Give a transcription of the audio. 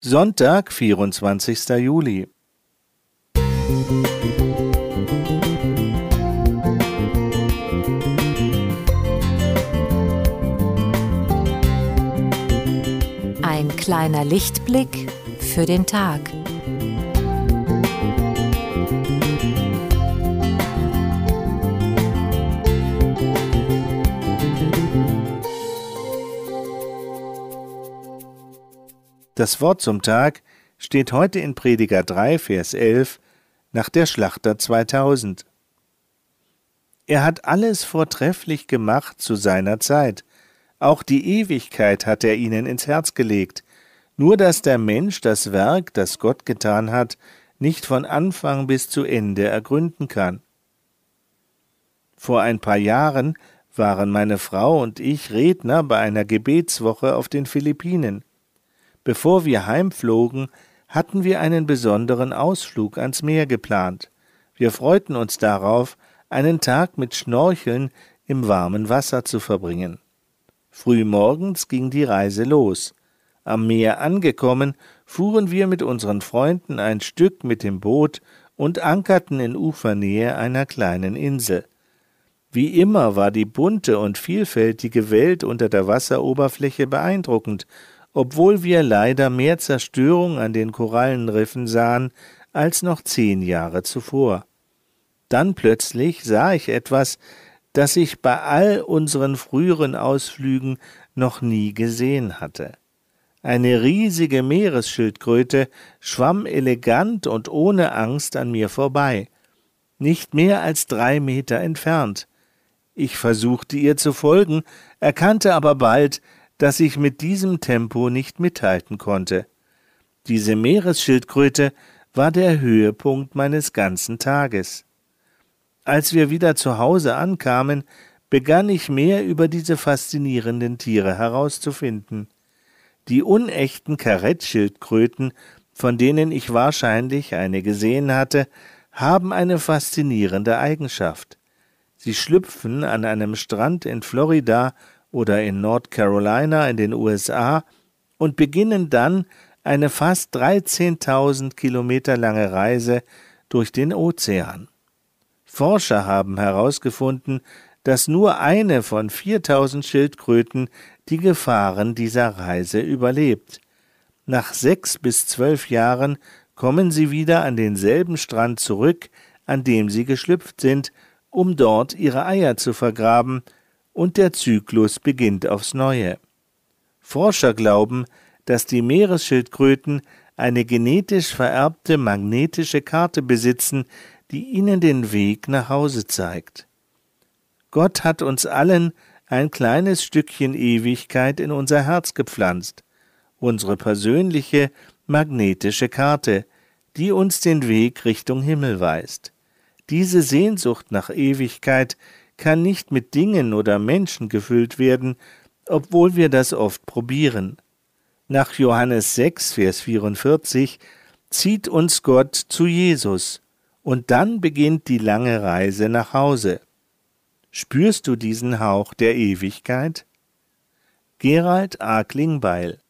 Sonntag, vierundzwanzigster Juli. Ein kleiner Lichtblick für den Tag. Das Wort zum Tag steht heute in Prediger 3, Vers 11 nach der Schlachter 2000. Er hat alles vortrefflich gemacht zu seiner Zeit. Auch die Ewigkeit hat er ihnen ins Herz gelegt. Nur dass der Mensch das Werk, das Gott getan hat, nicht von Anfang bis zu Ende ergründen kann. Vor ein paar Jahren waren meine Frau und ich Redner bei einer Gebetswoche auf den Philippinen. Bevor wir heimflogen, hatten wir einen besonderen Ausflug ans Meer geplant. Wir freuten uns darauf, einen Tag mit Schnorcheln im warmen Wasser zu verbringen. Frühmorgens ging die Reise los. Am Meer angekommen, fuhren wir mit unseren Freunden ein Stück mit dem Boot und ankerten in Ufernähe einer kleinen Insel. Wie immer war die bunte und vielfältige Welt unter der Wasseroberfläche beeindruckend, obwohl wir leider mehr Zerstörung an den Korallenriffen sahen als noch zehn Jahre zuvor. Dann plötzlich sah ich etwas, das ich bei all unseren früheren Ausflügen noch nie gesehen hatte. Eine riesige Meeresschildkröte schwamm elegant und ohne Angst an mir vorbei, nicht mehr als drei Meter entfernt. Ich versuchte ihr zu folgen, erkannte aber bald, dass ich mit diesem Tempo nicht mithalten konnte. Diese Meeresschildkröte war der Höhepunkt meines ganzen Tages. Als wir wieder zu Hause ankamen, begann ich mehr über diese faszinierenden Tiere herauszufinden. Die unechten Karettschildkröten, von denen ich wahrscheinlich eine gesehen hatte, haben eine faszinierende Eigenschaft. Sie schlüpfen an einem Strand in Florida oder in North Carolina in den USA und beginnen dann eine fast 13.000 Kilometer lange Reise durch den Ozean. Forscher haben herausgefunden, dass nur eine von 4000 Schildkröten die Gefahren dieser Reise überlebt. Nach sechs bis zwölf Jahren kommen sie wieder an denselben Strand zurück, an dem sie geschlüpft sind, um dort ihre Eier zu vergraben und der Zyklus beginnt aufs Neue. Forscher glauben, dass die Meeresschildkröten eine genetisch vererbte magnetische Karte besitzen, die ihnen den Weg nach Hause zeigt. Gott hat uns allen ein kleines Stückchen Ewigkeit in unser Herz gepflanzt, unsere persönliche magnetische Karte, die uns den Weg Richtung Himmel weist. Diese Sehnsucht nach Ewigkeit kann nicht mit Dingen oder Menschen gefüllt werden, obwohl wir das oft probieren. Nach Johannes 6, Vers 44 zieht uns Gott zu Jesus, und dann beginnt die lange Reise nach Hause. Spürst du diesen Hauch der Ewigkeit? Gerald A. Klingbeil